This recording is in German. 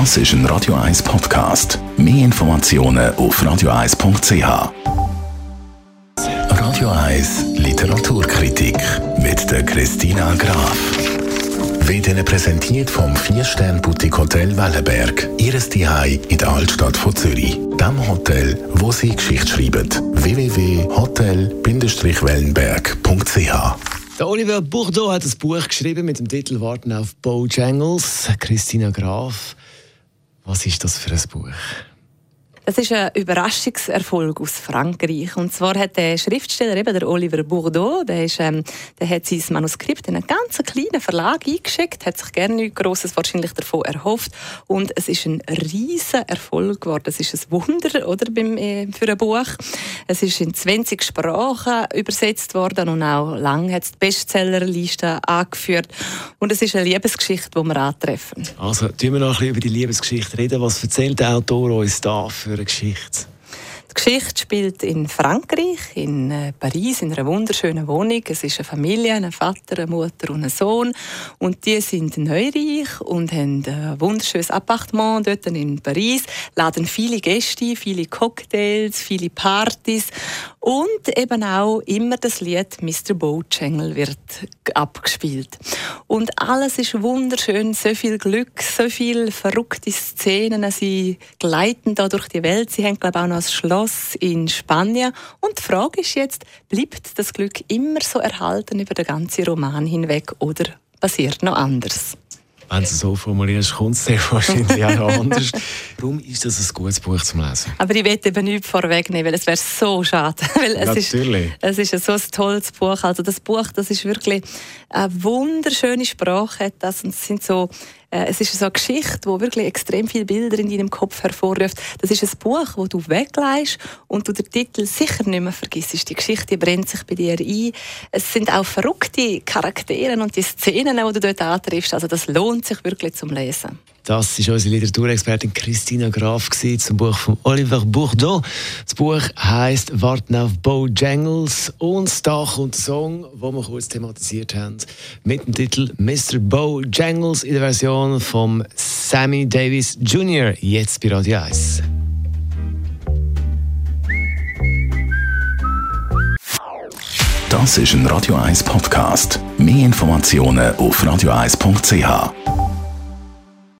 Das ist ein Radio 1 Podcast. Mehr Informationen auf radio1.ch. Radio 1 Literaturkritik mit der Christina Graf. Wird Ihnen präsentiert vom 4-Stern-Boutique Hotel Wellenberg. Ihres Zuhause in der Altstadt von Zürich. Dem Hotel, wo Sie Geschichte schreiben. www.hotel-wellenberg.ch der Oliver Bourdeau hat ein Buch geschrieben mit dem Titel Warten auf Bojangles. Christina Graf, was ist das für ein Buch? Das ist ein Überraschungserfolg aus Frankreich. Und zwar hat der Schriftsteller, eben der Oliver Bourdeau, der, ist, ähm, der hat sein Manuskript in einen ganz kleinen Verlag eingeschickt, hat sich gerne nichts Grosses wahrscheinlich davon erhofft. Und es ist ein riesiger Erfolg geworden. Es ist ein Wunder oder, beim, äh, für ein Buch. Es ist in 20 Sprachen übersetzt worden und auch lange hat es die Bestsellerliste angeführt. Und es ist eine Liebesgeschichte, die wir antreffen. Also, tun wir noch ein bisschen über die Liebesgeschichte reden. Was erzählt der Autor uns da für eine Geschichte? Die Geschichte spielt in Frankreich, in äh, Paris, in einer wunderschönen Wohnung. Es ist eine Familie, ein Vater, eine Mutter und ein Sohn. Und die sind neureich und haben ein wunderschönes Appartement dort in Paris, laden viele Gäste, viele Cocktails, viele Partys. Und eben auch immer das Lied Mr. Bojangle wird abgespielt. Und alles ist wunderschön, so viel Glück, so viele verrückte Szenen. Sie gleiten da durch die Welt. Sie haben, glaube ich, auch noch ein Schloss in Spanien. Und die Frage ist jetzt, bleibt das Glück immer so erhalten über den ganzen Roman hinweg oder passiert noch anders? Wenn du es so formulierst, kommt es sehr wahrscheinlich auch anders. Warum ist das ein gutes Buch zum Lesen? Aber ich will eben nichts vorwegnehmen, weil es wäre so schade. weil es Natürlich. Ist, es ist so ein tolles Buch. Also das Buch, das ist wirklich eine wunderschöne Sprache. Das sind so äh, es ist so eine Geschichte, die wirklich extrem viele Bilder in deinem Kopf hervorruft. Das ist ein Buch, das du wegleihst und du den Titel sicher nicht mehr vergisst. Die Geschichte brennt sich bei dir ein. Es sind auch verrückte Charaktere und die Szenen, die du dort antriffst. Also das lohnt sich wirklich zum Lesen. Das ist unsere Literaturexpertin Christina Graf zum Buch von Oliver Bourdeau. Das Buch heißt Warten auf Bojangles und da kommt der Song, den wir kurz thematisiert haben, mit dem Titel Mr. Bojangles in der Version von Sammy Davis Jr. Jetzt bei Radio 1. Das ist ein Radio 1 Podcast. Mehr Informationen auf radio1.ch.